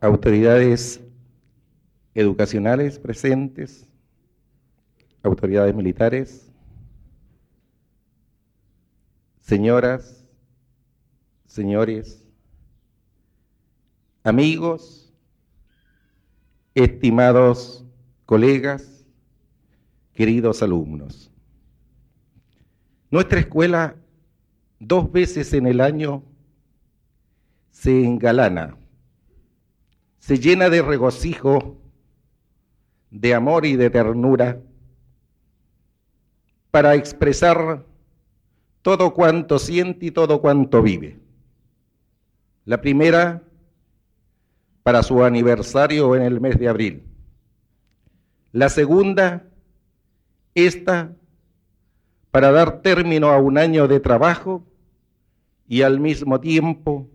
autoridades educacionales presentes, autoridades militares, señoras, señores, amigos, estimados colegas, queridos alumnos. Nuestra escuela dos veces en el año se engalana, se llena de regocijo, de amor y de ternura para expresar todo cuanto siente y todo cuanto vive. La primera para su aniversario en el mes de abril. La segunda, esta para dar término a un año de trabajo y al mismo tiempo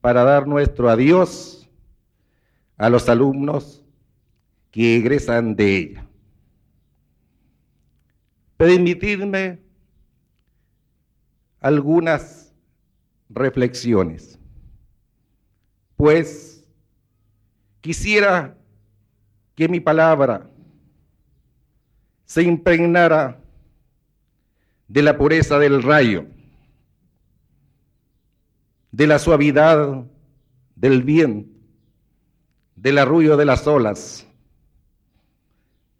para dar nuestro adiós a los alumnos que egresan de ella. Permitidme algunas reflexiones, pues quisiera que mi palabra se impregnara de la pureza del rayo, de la suavidad del viento, del arrullo de las olas,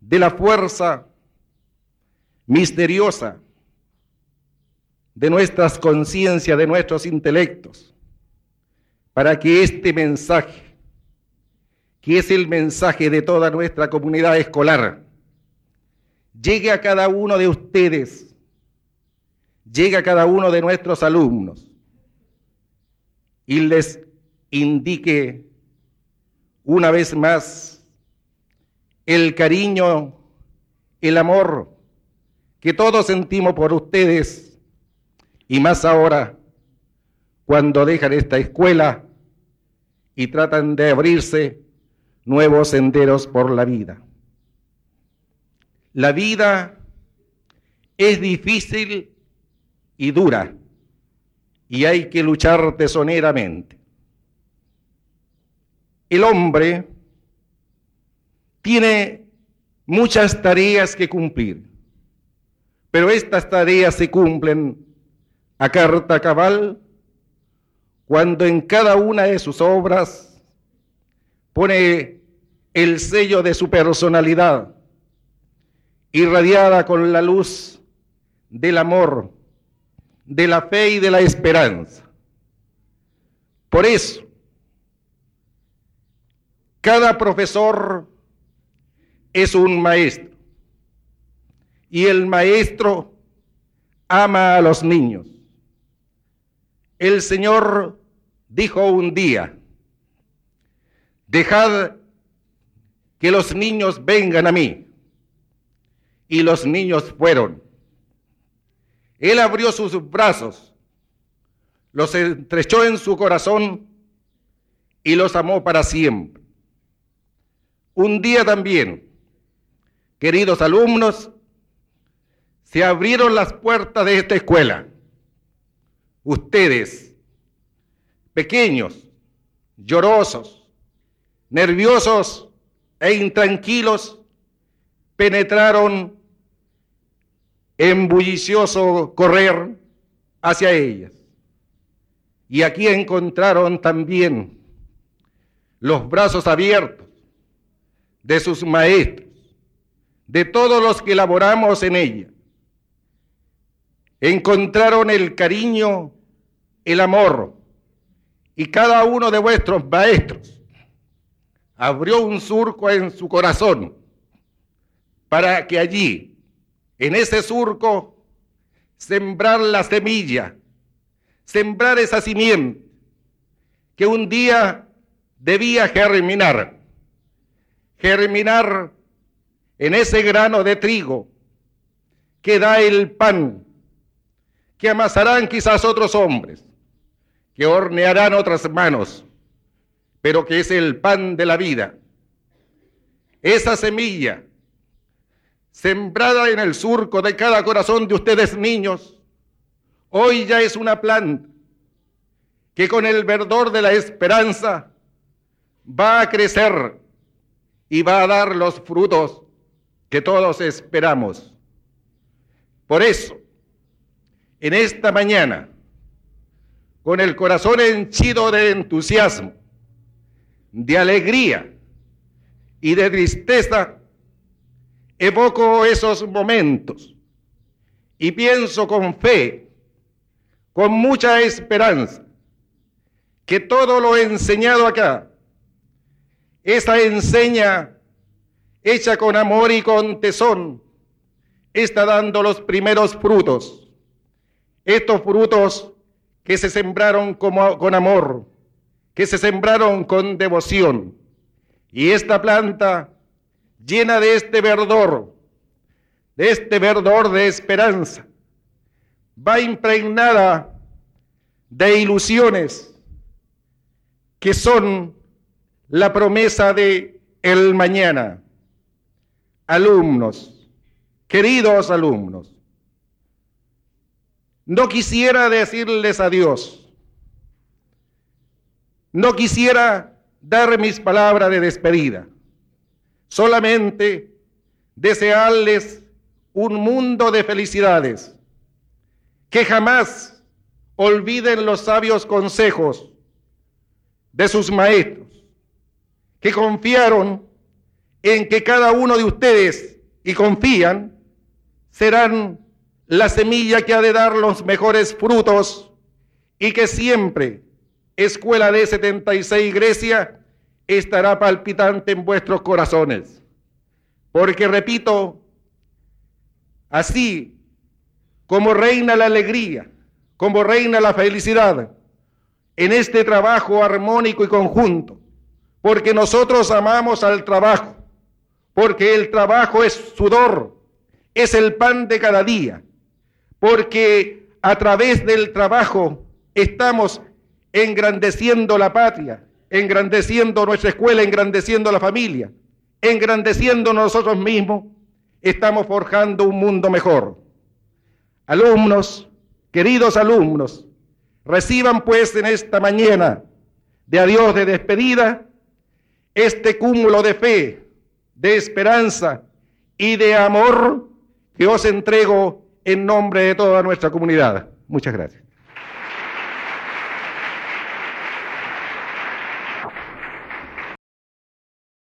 de la fuerza misteriosa de nuestras conciencias, de nuestros intelectos, para que este mensaje, que es el mensaje de toda nuestra comunidad escolar, llegue a cada uno de ustedes, llegue a cada uno de nuestros alumnos y les indique una vez más el cariño, el amor que todos sentimos por ustedes y más ahora cuando dejan esta escuela y tratan de abrirse nuevos senderos por la vida. La vida es difícil y dura y hay que luchar tesoneramente. El hombre tiene muchas tareas que cumplir, pero estas tareas se cumplen a carta cabal cuando en cada una de sus obras pone el sello de su personalidad, irradiada con la luz del amor, de la fe y de la esperanza. Por eso, cada profesor es un maestro y el maestro ama a los niños. El Señor dijo un día, dejad que los niños vengan a mí. Y los niños fueron. Él abrió sus brazos, los estrechó en su corazón y los amó para siempre. Un día también, queridos alumnos, se abrieron las puertas de esta escuela. Ustedes, pequeños, llorosos, nerviosos e intranquilos, penetraron en bullicioso correr hacia ellas. Y aquí encontraron también los brazos abiertos de sus maestros, de todos los que laboramos en ella. Encontraron el cariño, el amor, y cada uno de vuestros maestros abrió un surco en su corazón para que allí en ese surco, sembrar la semilla, sembrar esa simiente que un día debía germinar, germinar en ese grano de trigo que da el pan, que amasarán quizás otros hombres, que hornearán otras manos, pero que es el pan de la vida. Esa semilla sembrada en el surco de cada corazón de ustedes niños, hoy ya es una planta que con el verdor de la esperanza va a crecer y va a dar los frutos que todos esperamos. Por eso, en esta mañana, con el corazón henchido de entusiasmo, de alegría y de tristeza, evoco esos momentos y pienso con fe, con mucha esperanza, que todo lo enseñado acá, esa enseña hecha con amor y con tesón, está dando los primeros frutos. Estos frutos que se sembraron como, con amor, que se sembraron con devoción. Y esta planta llena de este verdor, de este verdor de esperanza, va impregnada de ilusiones que son la promesa de el mañana. Alumnos, queridos alumnos, no quisiera decirles adiós, no quisiera dar mis palabras de despedida, solamente desearles un mundo de felicidades, que jamás olviden los sabios consejos de sus maestros, que confiaron en que cada uno de ustedes, y confían, serán la semilla que ha de dar los mejores frutos y que siempre Escuela de 76 Grecia estará palpitante en vuestros corazones. Porque repito, así como reina la alegría, como reina la felicidad, en este trabajo armónico y conjunto, porque nosotros amamos al trabajo, porque el trabajo es sudor, es el pan de cada día, porque a través del trabajo estamos engrandeciendo la patria, engrandeciendo nuestra escuela, engrandeciendo la familia, engrandeciendo nosotros mismos, estamos forjando un mundo mejor. Alumnos, queridos alumnos, reciban pues en esta mañana de adiós, de despedida, este cúmulo de fe, de esperanza y de amor que os entrego en nombre de toda nuestra comunidad. Muchas gracias.